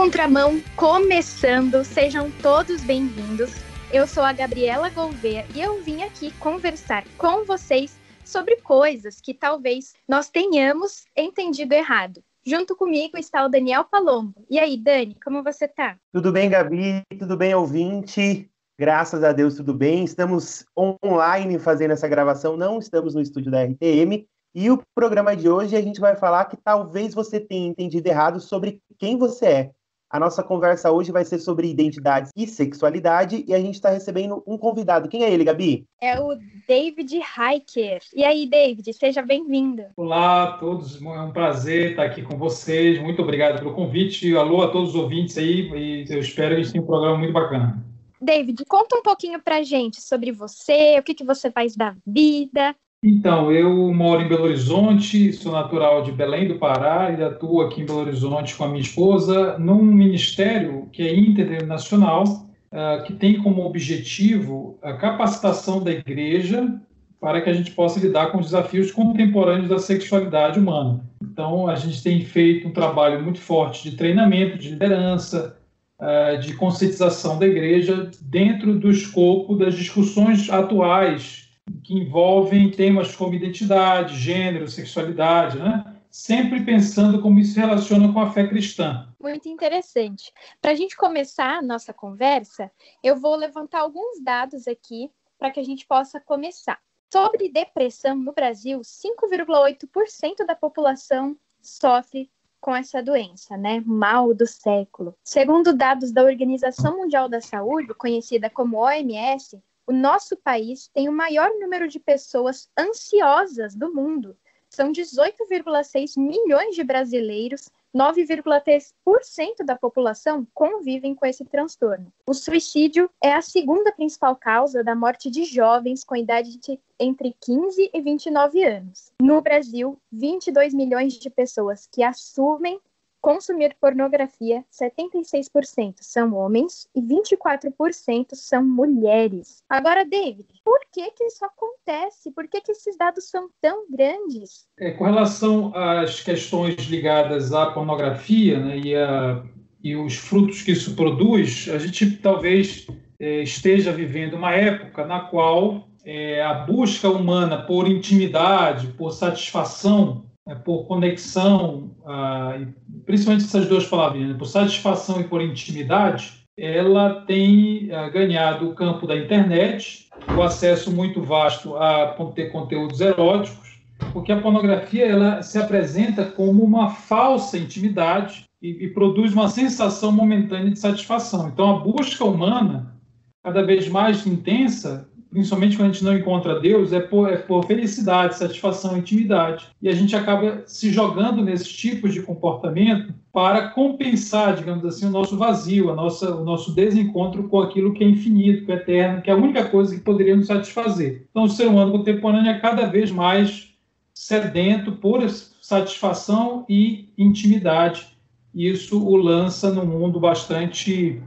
Contramão começando, sejam todos bem-vindos. Eu sou a Gabriela Gouveia e eu vim aqui conversar com vocês sobre coisas que talvez nós tenhamos entendido errado. Junto comigo está o Daniel Palombo. E aí, Dani, como você tá? Tudo bem, Gabi? Tudo bem, ouvinte? Graças a Deus, tudo bem. Estamos online fazendo essa gravação, não estamos no estúdio da RTM. E o programa de hoje a gente vai falar que talvez você tenha entendido errado sobre quem você é. A nossa conversa hoje vai ser sobre identidade e sexualidade e a gente está recebendo um convidado. Quem é ele, Gabi? É o David Hiker. E aí, David, seja bem-vindo. Olá a todos, é um prazer estar aqui com vocês. Muito obrigado pelo convite. Alô a todos os ouvintes aí e eu espero que a gente tenha um programa muito bacana. David, conta um pouquinho pra gente sobre você, o que, que você faz da vida, então, eu moro em Belo Horizonte, sou natural de Belém do Pará e atuo aqui em Belo Horizonte com a minha esposa num ministério que é internacional, uh, que tem como objetivo a capacitação da igreja para que a gente possa lidar com os desafios contemporâneos da sexualidade humana. Então, a gente tem feito um trabalho muito forte de treinamento, de liderança, uh, de conscientização da igreja dentro do escopo das discussões atuais que envolvem temas como identidade, gênero, sexualidade, né? sempre pensando como isso se relaciona com a fé cristã. Muito interessante. Para a gente começar a nossa conversa, eu vou levantar alguns dados aqui para que a gente possa começar. Sobre depressão no Brasil, 5,8% da população sofre com essa doença, né? Mal do século. Segundo dados da Organização Mundial da Saúde, conhecida como OMS, o nosso país tem o maior número de pessoas ansiosas do mundo. São 18,6 milhões de brasileiros 9,3% da população convivem com esse transtorno. O suicídio é a segunda principal causa da morte de jovens com idade de entre 15 e 29 anos. No Brasil, 22 milhões de pessoas que assumem consumir pornografia, 76% são homens e 24% são mulheres. Agora, David, por que que isso acontece? Por que que esses dados são tão grandes? É, com relação às questões ligadas à pornografia né, e, a, e os frutos que isso produz, a gente talvez é, esteja vivendo uma época na qual é, a busca humana por intimidade, por satisfação é, por conexão, ah, principalmente essas duas palavrinhas, né, por satisfação e por intimidade, ela tem ah, ganhado o campo da internet, o acesso muito vasto a ter conteúdos eróticos, porque a pornografia ela se apresenta como uma falsa intimidade e, e produz uma sensação momentânea de satisfação. Então, a busca humana, cada vez mais intensa, principalmente quando a gente não encontra Deus, é por, é por felicidade, satisfação, intimidade. E a gente acaba se jogando nesses tipos de comportamento para compensar, digamos assim, o nosso vazio, a nossa, o nosso desencontro com aquilo que é infinito, que é eterno, que é a única coisa que poderia nos satisfazer. Então, o ser humano contemporâneo é cada vez mais sedento por satisfação e intimidade. Isso o lança num mundo bastante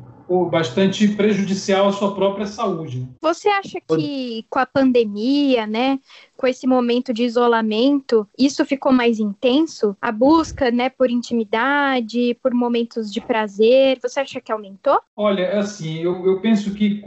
bastante prejudicial à sua própria saúde. Você acha que com a pandemia, né, com esse momento de isolamento, isso ficou mais intenso? A busca, né, por intimidade, por momentos de prazer, você acha que aumentou? Olha, é assim, eu, eu penso que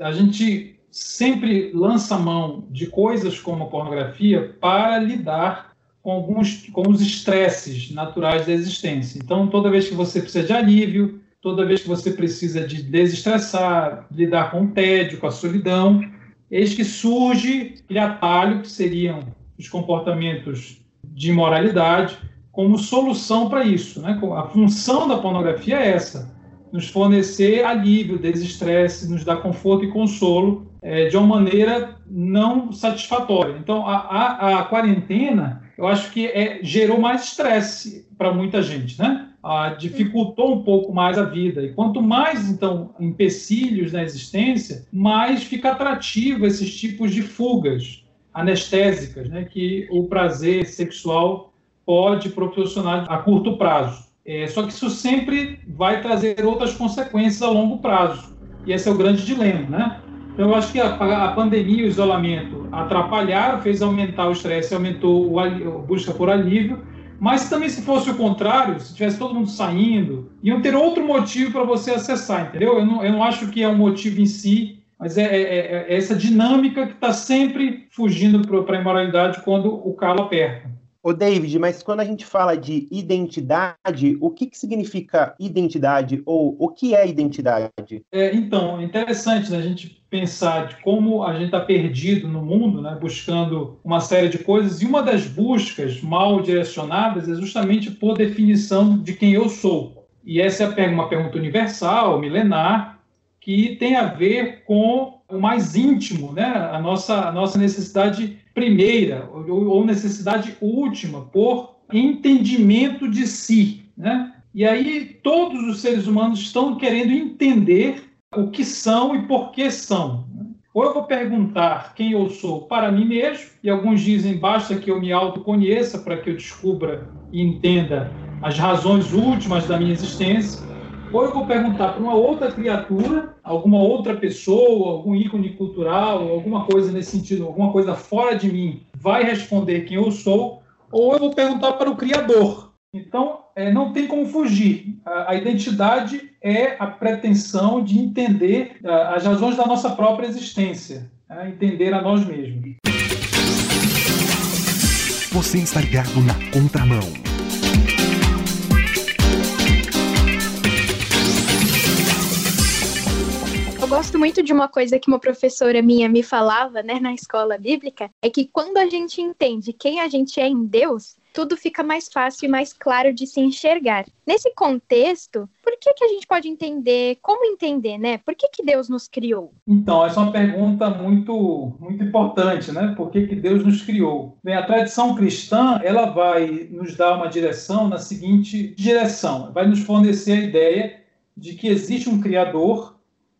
a gente sempre lança mão de coisas como a pornografia para lidar com alguns com os estresses naturais da existência. Então, toda vez que você precisa de alívio, toda vez que você precisa de desestressar, lidar com o tédio, com a solidão, eis que surge aquele atalho que seriam os comportamentos de imoralidade como solução para isso. Né? A função da pornografia é essa, nos fornecer alívio, desestresse, nos dar conforto e consolo é, de uma maneira não satisfatória. Então, a, a, a quarentena, eu acho que é, gerou mais estresse para muita gente, né? Ah, dificultou um pouco mais a vida. E quanto mais, então, empecilhos na existência, mais fica atrativo esses tipos de fugas anestésicas né, que o prazer sexual pode proporcionar a curto prazo. É, só que isso sempre vai trazer outras consequências a longo prazo. E esse é o grande dilema, né? Então, eu acho que a, a pandemia e o isolamento atrapalharam, fez aumentar o estresse, aumentou a busca por alívio, Mas também se fosse o contrário, se tivesse todo mundo saindo, iam ter outro motivo para você acessar, entendeu? Eu não, eu não acho que é um motivo em si, mas é, é, é, é essa dinâmica que está sempre fugindo para a imoralidade quando o calo aperta. Ô, David, mas quando a gente fala de identidade, o que, que significa identidade ou o que é identidade? É, então, é interessante né, a gente pensar de como a gente está perdido no mundo, né, buscando uma série de coisas, e uma das buscas mal direcionadas é justamente por definição de quem eu sou. E essa é uma pergunta universal, milenar, que tem a ver com o mais íntimo, né? a, nossa, a nossa necessidade primeira ou necessidade última por entendimento de si. Né? E aí todos os seres humanos estão querendo entender o que são e por que são. Ou eu vou perguntar quem eu sou para mim mesmo, e alguns dizem basta que eu me autoconheça para que eu descubra e entenda as razões últimas da minha existência ou eu vou perguntar para uma outra criatura, alguma outra pessoa, algum ícone cultural, alguma coisa nesse sentido, alguma coisa fora de mim, vai responder quem eu sou, ou eu vou perguntar para o Criador. Então, é, não tem como fugir. A, a, identidade é a pretensão de entender a, as razões da nossa própria existência, é, entender a nós mesmos. Você está ligado na contramão. Gosto muito de uma coisa que uma professora minha me falava, né, na escola bíblica, é que quando a gente entende quem a gente é em Deus, tudo fica mais fácil e mais claro de se enxergar. Nesse contexto, por que, que a gente pode entender, como entender, né? Por que, que Deus nos criou? Então, essa é uma pergunta muito, muito importante, né? Por que, que Deus nos criou? Bem, a tradição cristã, ela vai nos dar uma direção na seguinte direção. Vai nos fornecer a ideia de que existe um Criador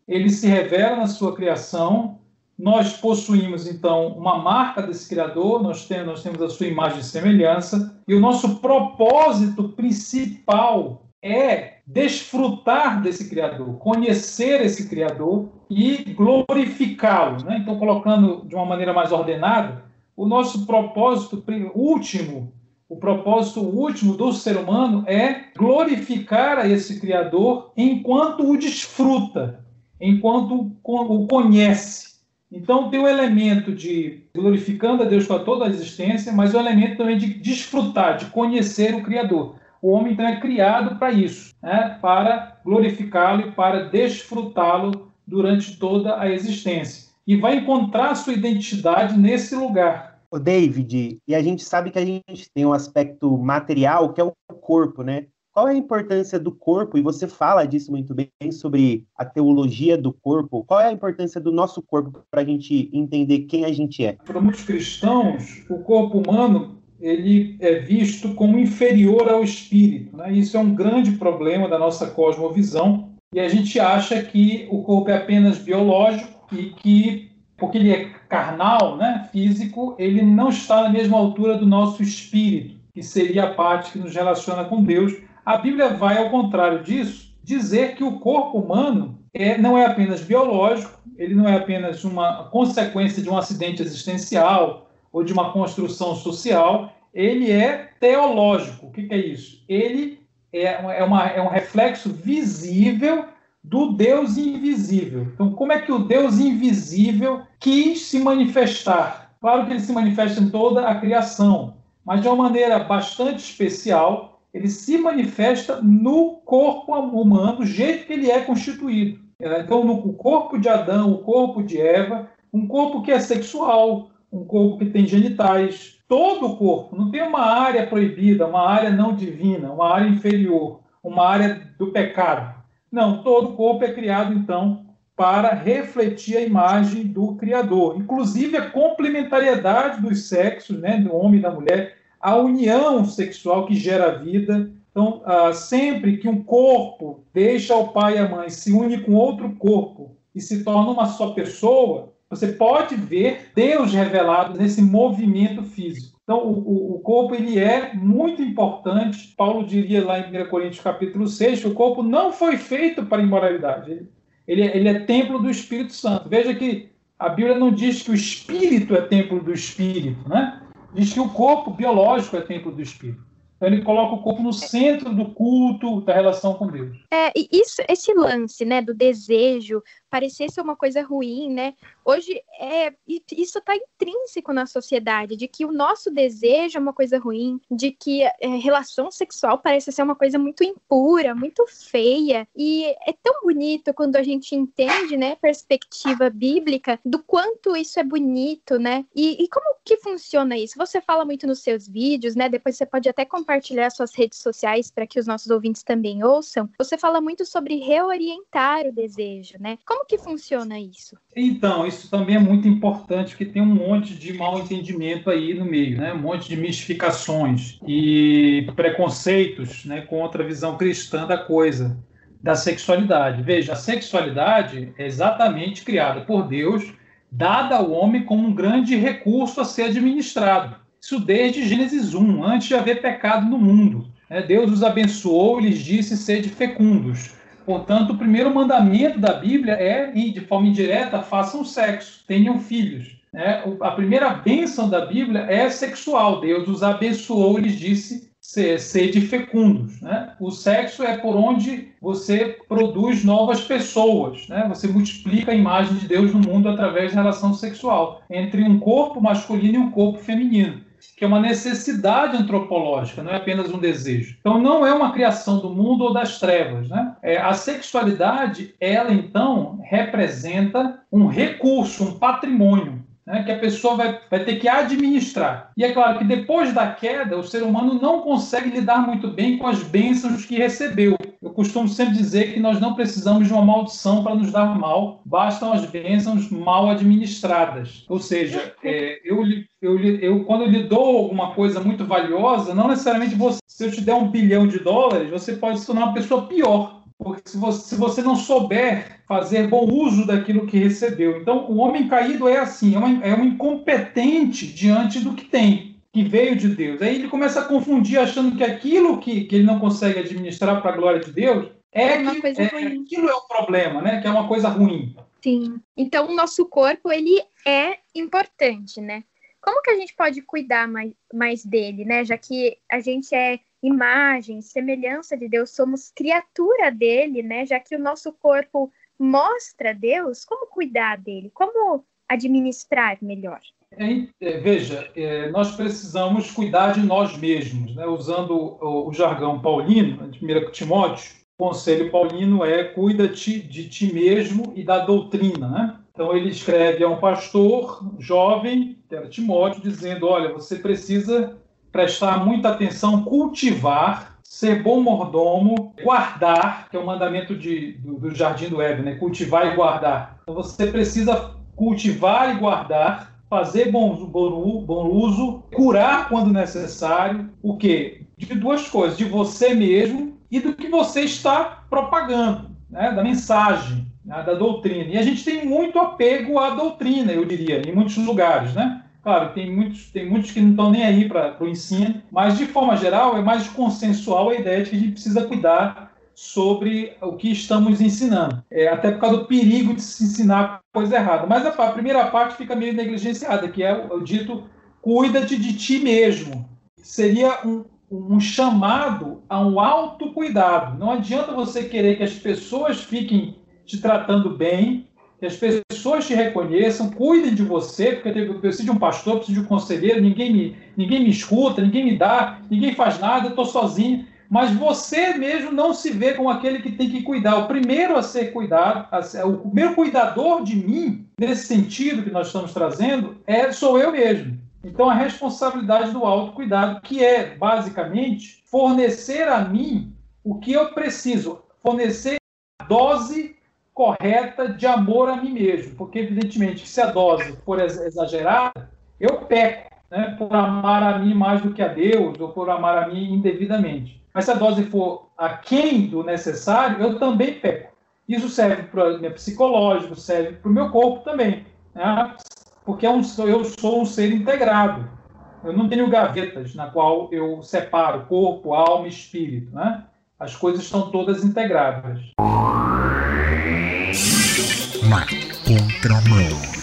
ele se revela na sua criação. Nós possuímos, então, uma marca desse Criador, nós temos, nós temos a sua imagem e semelhança, e o nosso propósito principal é desfrutar desse Criador, conhecer esse Criador e glorificá-lo. Né? Então, colocando de uma maneira mais ordenada, o nosso propósito último, o propósito último do ser humano é glorificar a esse Criador enquanto o desfruta enquanto o conhece. Então tem o elemento de glorificando a Deus com toda a existência, mas o elemento também de desfrutar, de conhecer o Criador. O homem então é criado para isso, né? para glorificá-lo e para desfrutá-lo durante toda a existência. E vai encontrar sua identidade nesse lugar. O David, e a gente sabe que a gente tem um aspecto material que é o corpo, né? Qual é a importância do corpo? E você fala disso muito bem sobre a teologia do corpo. Qual é a importância do nosso corpo para a gente entender quem a gente é? Para muitos cristãos, o corpo humano ele é visto como inferior ao espírito. Né? Isso é um grande problema da nossa cosmovisão. E a gente acha que o corpo é apenas biológico e que, porque ele é carnal, né, físico, ele não está na mesma altura do nosso espírito, que seria a parte que nos relaciona com Deus a Bíblia vai, ao contrário disso, dizer que o corpo humano é, não é apenas biológico, ele não é apenas uma consequência de um acidente existencial ou de uma construção social, ele é teológico. O que, que é isso? Ele é, é, uma, é um reflexo visível do Deus invisível. Então, como é que o Deus invisível quis se manifestar? Claro que ele se manifesta em toda a criação, mas de uma maneira bastante especial, ele se manifesta no corpo humano, do jeito que ele é constituído. É, então, no corpo de Adão, o corpo de Eva, um corpo que é sexual, um corpo que tem genitais, todo o corpo, não tem uma área proibida, uma área não divina, uma área inferior, uma área do pecado. Não, todo o corpo é criado, então, para refletir a imagem do Criador. Inclusive a complementariedade dos sexos, né, do homem e da mulher, a união sexual que gera vida. Então, ah, sempre que um corpo deixa o pai e a mãe, se une com outro corpo e se torna uma só pessoa, você pode ver Deus revelado nesse movimento físico. Então, o, o, corpo ele é muito importante. Paulo diria lá em 1 Coríntios capítulo 6 que o corpo não foi feito para imoralidade. Ele, ele, é, ele é templo do Espírito Santo. Veja que a Bíblia não diz que o Espírito é templo do Espírito, né? Diz que o corpo biológico é templo do espírito. Então ele coloca o corpo no centro do culto, da relação com Deus. É, isso, esse lance, né, do desejo, parecer ser uma coisa ruim, né? Hoje é isso está intrínseco na sociedade, de que o nosso desejo é uma coisa ruim, de que é, relação sexual parece ser uma coisa muito impura, muito feia. E é tão bonito quando a gente entende, né, perspectiva bíblica do quanto isso é bonito, né? E, e como que funciona isso? Você fala muito nos seus vídeos, né? Depois você pode até compartilhar suas redes sociais para que os nossos ouvintes também ouçam. Você fala muito sobre reorientar o desejo, né? Como que funciona isso? Então, isso também é muito importante, porque tem um monte de mal entendimento aí no meio, né? Um monte de mistificações e preconceitos, né, contra a visão cristã da coisa, da sexualidade. Veja, a sexualidade é exatamente criada por Deus, dada ao homem como um grande recurso a ser administrado. Isso desde Gênesis 1, antes de haver pecado no mundo. Né? Deus os abençoou e lhes disse sede fecundos. Portanto, o primeiro mandamento da Bíblia é, e de forma indireta, façam sexo, tenham filhos. Né? A primeira bênção da Bíblia é sexual. Deus os abençoou lhes disse sede fecundos. Né? O sexo é por onde você produz novas pessoas. Né? Você multiplica a imagem de Deus no mundo através da relação sexual entre um corpo masculino e um corpo feminino que é uma necessidade antropológica, não é apenas um desejo. Então, não é uma criação do mundo ou das trevas. Né? É, a sexualidade, ela então representa um recurso, um patrimônio né, que a pessoa vai, vai ter que administrar. E é claro que depois da queda, o ser humano não consegue lidar muito bem com as bênçãos que recebeu. Eu costumo sempre dizer que nós não precisamos de uma maldição para nos dar mal, bastam as bênçãos mal administradas. Ou seja, é, eu, eu, eu, quando eu lhe dou alguma coisa muito valiosa, não necessariamente você, se eu te der um bilhão de dólares, você pode se tornar uma pessoa pior. Porque se você, se você não souber fazer bom uso daquilo que recebeu. Então, o homem caído é assim, é um, é um incompetente diante do que tem, que veio de Deus. Aí ele começa a confundir, achando que aquilo que, que ele não consegue administrar para a glória de Deus é, é uma coisa é, ruim. aquilo é o problema, né? Que é uma coisa ruim. Sim. Então, o nosso corpo, ele é importante, né? Como que a gente pode cuidar mais, mais dele, né? Já que a gente é imagem, semelhança de Deus, somos criatura dele, né? Já que o nosso corpo mostra Deus, como cuidar dele, como administrar melhor. É, veja, é, nós precisamos cuidar de nós mesmos, né? usando o, o, jargão paulino, de 1 Timóteo, o conselho paulino é cuida-te de ti mesmo e da doutrina. Né? Então ele escreve a um pastor jovem, que era Timóteo, dizendo, olha, você precisa prestar muita atenção, cultivar, ser bom mordomo, guardar, que é o mandamento de, do, do Jardim do Éden, né? cultivar e guardar. Então você precisa cultivar e guardar, fazer bom, bom, bom uso, curar quando necessário, o quê? De duas coisas, de você mesmo e do que você está propagando, né? da mensagem, né? da doutrina. E a gente tem muito apego à doutrina, eu diria, em muitos lugares, né? Claro, tem muitos, tem muitos que não estão nem aí para o ensino, mas de forma geral é mais consensual a ideia de que a gente precisa cuidar sobre o que estamos ensinando. É, até por causa do perigo de se ensinar coisa errada. Mas a, primeira parte fica meio negligenciada, que é o, o dito cuida-te de ti mesmo. Seria um, um chamado a um autocuidado. Não adianta você querer que as pessoas fiquem te tratando bem que as pessoas te reconheçam, cuidem de você, porque eu preciso de um pastor, preciso de um conselheiro, ninguém me, ninguém me escuta, ninguém me dá, ninguém faz nada, eu estou sozinho. Mas você mesmo não se vê como aquele que tem que cuidar. O primeiro a ser cuidado, a, o primeiro cuidador de mim, nesse sentido que nós estamos trazendo, é sou eu mesmo. Então, a responsabilidade do autocuidado, que é, basicamente, fornecer a mim o que eu preciso, fornecer a dose correta de amor a mim mesmo, porque evidentemente se a dose for exagerada, eu peco, né, por amar a mim mais do que a Deus ou por amar a mim indevidamente. Mas se a dose for aquém do necessário, eu também peco. Isso serve para o meu psicológico, serve para o meu corpo também, né? porque é eu sou um ser integrado. Eu não tenho gavetas na qual eu separo corpo, alma e espírito. Né? As coisas estão todas integradas na contramão.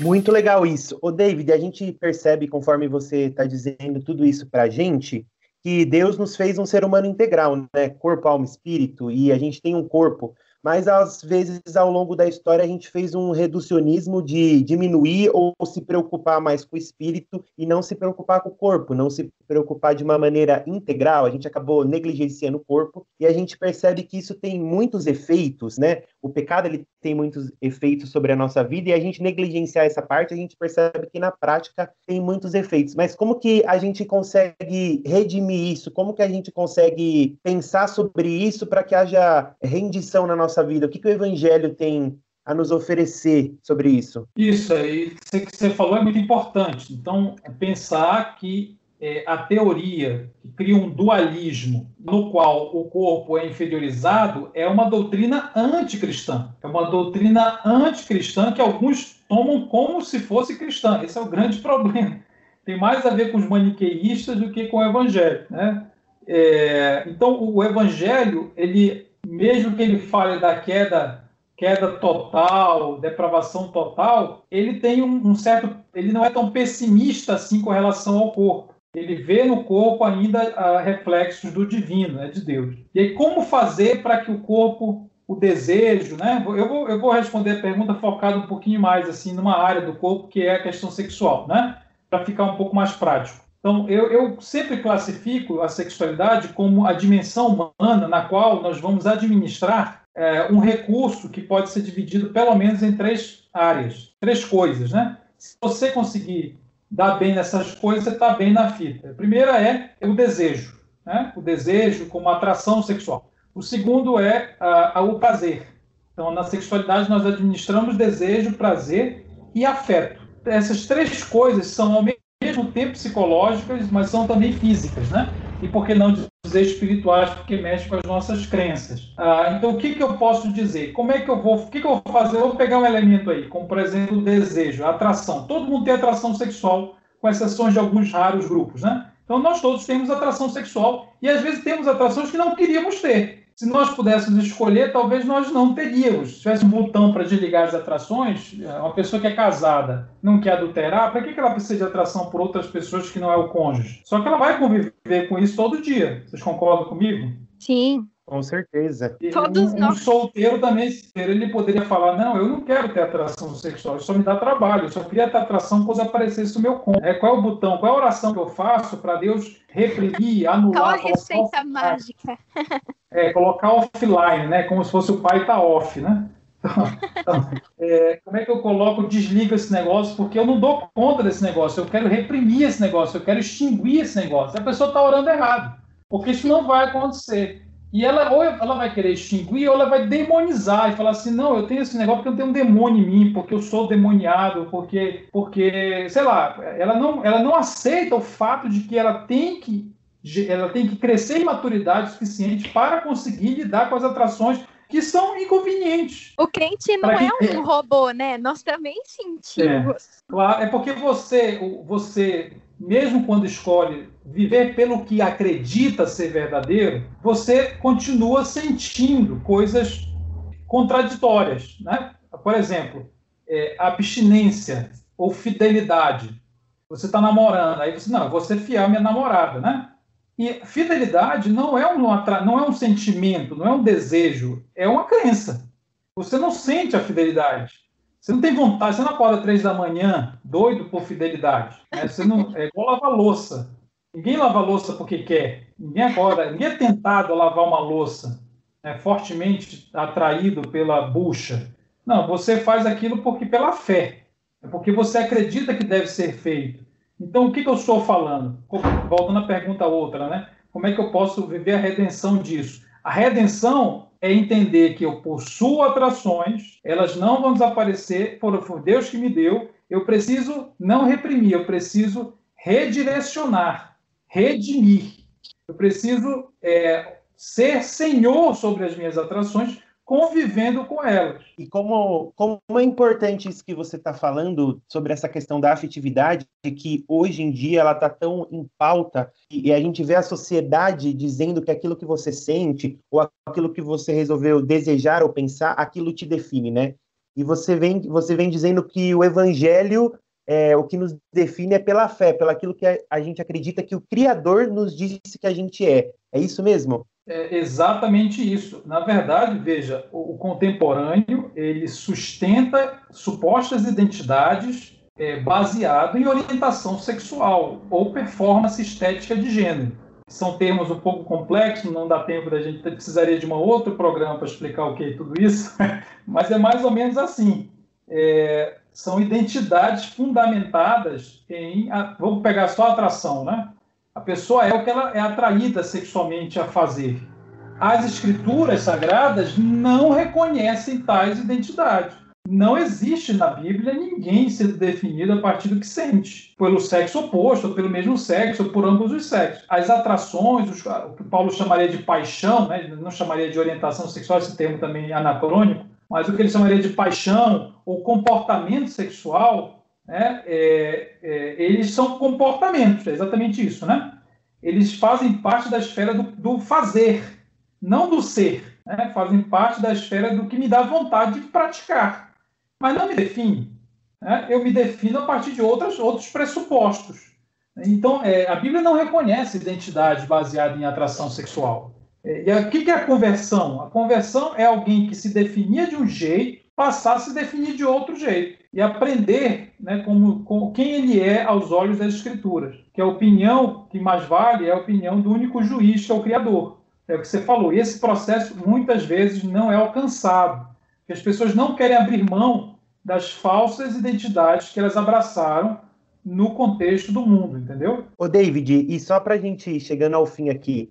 Muito legal isso. Ô, David, a gente percebe, conforme você está dizendo tudo isso para a gente, que Deus nos fez um ser humano integral, né? Corpo, alma, espírito, e a gente tem um corpo mas às vezes ao longo da história a gente fez um reducionismo de diminuir ou se preocupar mais com o espírito e não se preocupar com o corpo, não se preocupar de uma maneira integral, a gente acabou negligenciando o corpo e a gente percebe que isso tem muitos efeitos, né? O pecado ele tem muitos efeitos sobre a nossa vida e a gente negligenciar essa parte, a gente percebe que na prática tem muitos efeitos. Mas como que a gente consegue redimir isso? Como que a gente consegue pensar sobre isso para que haja rendição na nossa vida? O que, que o evangelho tem a nos oferecer sobre isso? Isso aí que você falou é muito importante. Então, pensar que é, a teoria que cria um dualismo no qual o corpo é inferiorizado é uma doutrina anticristã. É uma doutrina anticristã que alguns tomam como se fosse cristã. Esse é o grande problema. Tem mais a ver com os maniqueístas do que com o evangelho. Né? É, então, o evangelho, ele, mesmo que ele fale da queda queda total, depravação total, ele tem um, um, certo, ele não é tão pessimista assim com relação ao corpo ele vê no corpo ainda uh, reflexos do divino, né, de Deus. E aí, como fazer para que o corpo, o desejo, né? Eu vou, eu vou responder a pergunta focada um pouquinho mais assim numa área do corpo que é a questão sexual, né? Para ficar um pouco mais prático. Então, eu, eu sempre classifico a sexualidade como a dimensão humana na qual nós vamos administrar é, um recurso que pode ser dividido pelo menos em três áreas, três coisas, né? Se você conseguir dá bem nessas coisas, você está bem na fita. A primeira é o desejo, né? o desejo como atração sexual. O segundo é o prazer. Então, na sexualidade, nós administramos desejo, prazer e afeto. Essas três coisas são ao mesmo tempo psicológicas, mas são também físicas, né? E por que não dizer espirituais, porque mexe com as nossas crenças. Ah, então, o que, que eu posso dizer? Como é que eu vou, o que, que eu vou fazer? Eu vou pegar um elemento aí, como por exemplo o desejo, a atração. Todo mundo tem atração sexual, com exceções de alguns raros grupos, né? Então, nós todos temos atração sexual e às vezes temos atrações que não queríamos ter se nós pudéssemos escolher, talvez nós não teríamos. Se tivesse um botão para desligar as atrações, é, uma pessoa que é casada não quer adulterar, para que ela precisa de atração por outras pessoas que não é o cônjuge? Só que ela vai conviver com isso todo dia. Vocês concordam comigo? Sim. Com certeza. Todos um, nós. Um solteiro também, ele poderia falar: não, eu não quero ter atração sexual, isso só me dá trabalho, eu só queria ter atração quando aparecesse o meu cônjuge. É, qual é o botão, qual é a oração que eu faço para Deus reprimir, anular? Qual a receita mágica? É, colocar offline, né? Como se fosse o pai tá off, né? Então, então, é, como é que eu coloco, desliga esse negócio? Porque eu não dou conta desse negócio, eu quero reprimir esse negócio, eu quero extinguir esse negócio. A pessoa está orando errado, porque isso não vai acontecer. E ela ou ela vai querer extinguir ou ela vai demonizar e falar assim: não, eu tenho esse negócio porque eu tenho um demônio em mim, porque eu sou demoniado, porque, porque sei lá, ela não, ela não aceita o fato de que ela tem que ela tem que crescer em maturidade suficiente para conseguir lidar com as atrações que são inconvenientes. O crente não é um robô, né? Nós também sentimos. É, claro, é porque você, você, mesmo quando escolhe viver pelo que acredita ser verdadeiro, você continua sentindo coisas contraditórias, né? Por exemplo, é, abstinência ou fidelidade. Você está namorando, aí você não, eu vou ser fiel à minha namorada, né? E fidelidade não é, um, não é um sentimento, não é um desejo, é uma crença. Você não sente a fidelidade. Você não tem vontade, você não acorda três da manhã doido por fidelidade. Né? Você não, é igual lavar louça. Ninguém lava louça porque quer. Ninguém acorda, ninguém é tentado a lavar uma louça, né? fortemente atraído pela bucha. Não, você faz aquilo porque pela fé. É porque você acredita que deve ser feito. Então, o que, que eu estou falando? Voltando à pergunta outra, né? Como é que eu posso viver a redenção disso? A redenção é entender que eu possuo atrações, elas não vão desaparecer, por Deus que me deu. Eu preciso não reprimir, eu preciso redirecionar, redimir. Eu preciso é, ser senhor sobre as minhas atrações convivendo com elas. E como, como é importante isso que você está falando sobre essa questão da afetividade, que hoje em dia ela está tão em pauta, e, e a gente vê a sociedade dizendo que aquilo que você sente, ou aquilo que você resolveu desejar ou pensar, aquilo te define, né? e você vem, você vem dizendo que o evangelho, é, o que nos define é pela fé, pelo aquilo que a gente acredita que o Criador nos disse que a gente é. É isso mesmo? É exatamente isso. Na verdade, veja, o, o contemporâneo ele sustenta supostas identidades é, baseado em orientação sexual ou performance estética de gênero. São termos um pouco complexos, não dá tempo da gente precisaria de um outro programa para explicar o que é tudo isso, mas é mais ou menos assim. É, são identidades fundamentadas em, vamos pegar só a atração, né? A pessoa é o que ela é atraída sexualmente a fazer. As escrituras sagradas não reconhecem tais identidades não existe na Bíblia ninguém sendo definido a partir do que sente, pelo sexo oposto, ou pelo mesmo sexo, ou por ambos os sexos. As atrações, os, o que Paulo chamaria de paixão, né, não chamaria de orientação sexual, esse termo também é anacrônico, mas o que ele chamaria de paixão ou comportamento sexual, né, é, é, eles são comportamentos, é exatamente isso, né? Eles fazem parte da esfera do, do fazer, não do ser, né? fazem parte da esfera do que me dá vontade de praticar mas não me define. Né? Eu me defino a partir de outras, outros pressupostos. Então, é, a Bíblia não reconhece identidade baseada em atração sexual. É, e o que é a conversão? A conversão é alguém que se definia de um jeito, passar a se definir de outro jeito. E aprender né, como, como, quem ele é aos olhos das Escrituras. Que a opinião que mais vale é a opinião do único juiz, que é o Criador. É o que você falou. E esse processo, muitas vezes, não é alcançado as pessoas não querem abrir mão das falsas identidades que elas abraçaram no contexto do mundo, entendeu? Ô, David, e só para a gente chegando ao fim aqui,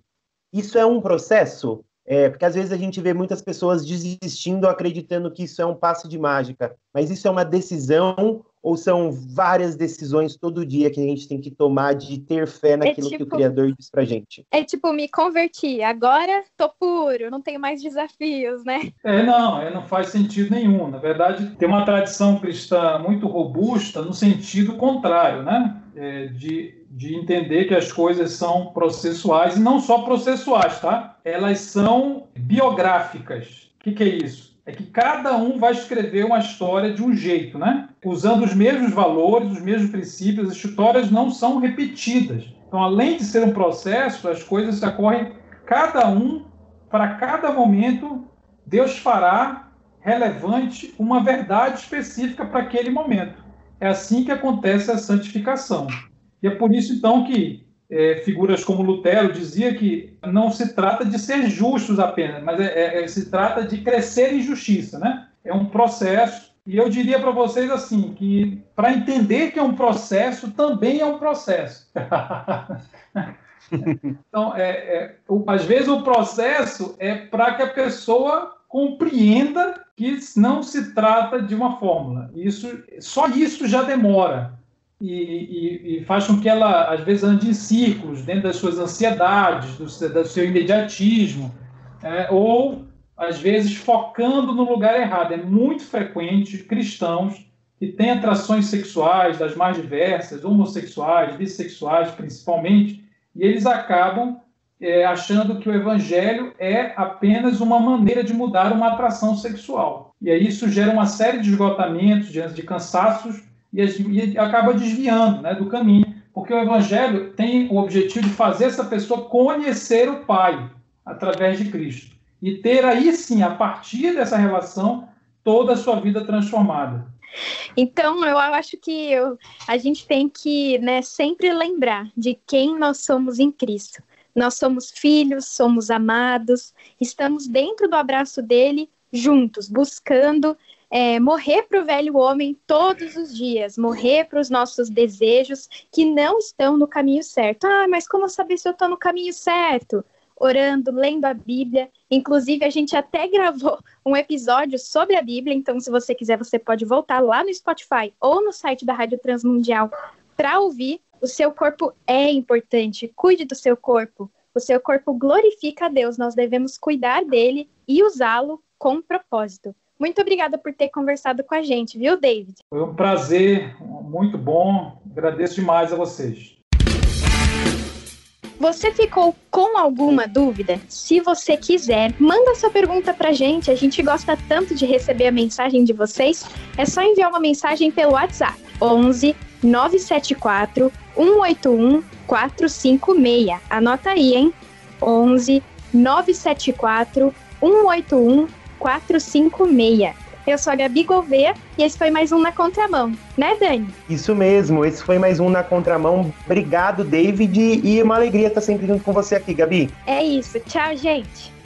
isso é um processo? É, porque às vezes a gente vê muitas pessoas desistindo, acreditando que isso é um passe de mágica, mas isso é uma decisão ou são várias decisões todo dia que a gente tem que tomar de ter fé é naquilo é tipo, que o tipo Criador diz pra gente? É tipo, me converti, agora tô puro, não tenho mais desafios, né? É, não, é, não faz sentido nenhum. Na verdade, tem uma tradição cristã muito robusta no sentido contrário, né? É, de, de entender que as coisas são processuais e não só processuais, tá? Elas são biográficas. O que, que é isso? é que cada um vai escrever uma história de um jeito, né? Usando os mesmos valores, os mesmos princípios, as histórias não são repetidas. Então, além de ser um processo, as coisas ocorrem cada um para cada momento. Deus fará relevante uma verdade específica para aquele momento. É assim que acontece a santificação. E é por isso então que é, figuras como Lutero dizia que não se trata de ser justos apenas, mas é, é, é se trata de crescer em justiça, né? É um processo. E eu diria para vocês assim que para entender que é um processo também é um processo. então, é, é, às vezes o processo é para que a pessoa compreenda que não se trata de uma fórmula. Isso, só isso já demora e, e, e, faz com que ela, às vezes, ande em círculos dentro das suas ansiedades, do, do seu imediatismo, é, ou, às vezes, focando no lugar errado. É muito frequente cristãos que têm atrações sexuais das mais diversas, homossexuais, bissexuais, principalmente, e eles acabam é, achando que o evangelho é apenas uma maneira de mudar uma atração sexual. E aí isso gera uma série de esgotamentos, de cansaços e, e acaba desviando né, do caminho, porque o Evangelho tem o objetivo de fazer essa pessoa conhecer o Pai através de Cristo e ter aí sim, a partir dessa relação, toda a sua vida transformada. Então, eu acho que eu, a gente tem que né, sempre lembrar de quem nós somos em Cristo. Nós somos filhos, somos amados, estamos dentro do abraço dele, juntos, buscando é, morrer para o velho homem todos os dias, morrer para os nossos desejos que não estão no caminho certo. Ah, mas como saber se eu estou no caminho certo? Orando, lendo a Bíblia. Inclusive, a gente até gravou um episódio sobre a Bíblia, então, se você quiser, você pode voltar lá no Spotify ou no site da Rádio Transmundial para ouvir. O seu corpo é importante, cuide do seu corpo. O seu corpo glorifica a Deus, nós devemos cuidar dele e usá-lo com propósito. Muito obrigada por ter conversado com a gente, viu, David? Foi um prazer, muito bom. Agradeço demais a vocês. Você ficou com alguma dúvida? Se você quiser, manda sua pergunta pra gente. A gente gosta tanto de receber a mensagem de vocês. É só enviar uma mensagem pelo WhatsApp 11 974 181 456. Anota aí, hein? 11 974 181 456. Eu sou a Gabi Gouveia e esse foi mais um Na Contramão, né, Dani? Isso mesmo, esse foi mais um Na Contramão. Obrigado, David, e uma alegria estar sempre junto com você aqui, Gabi. É isso, tchau, gente.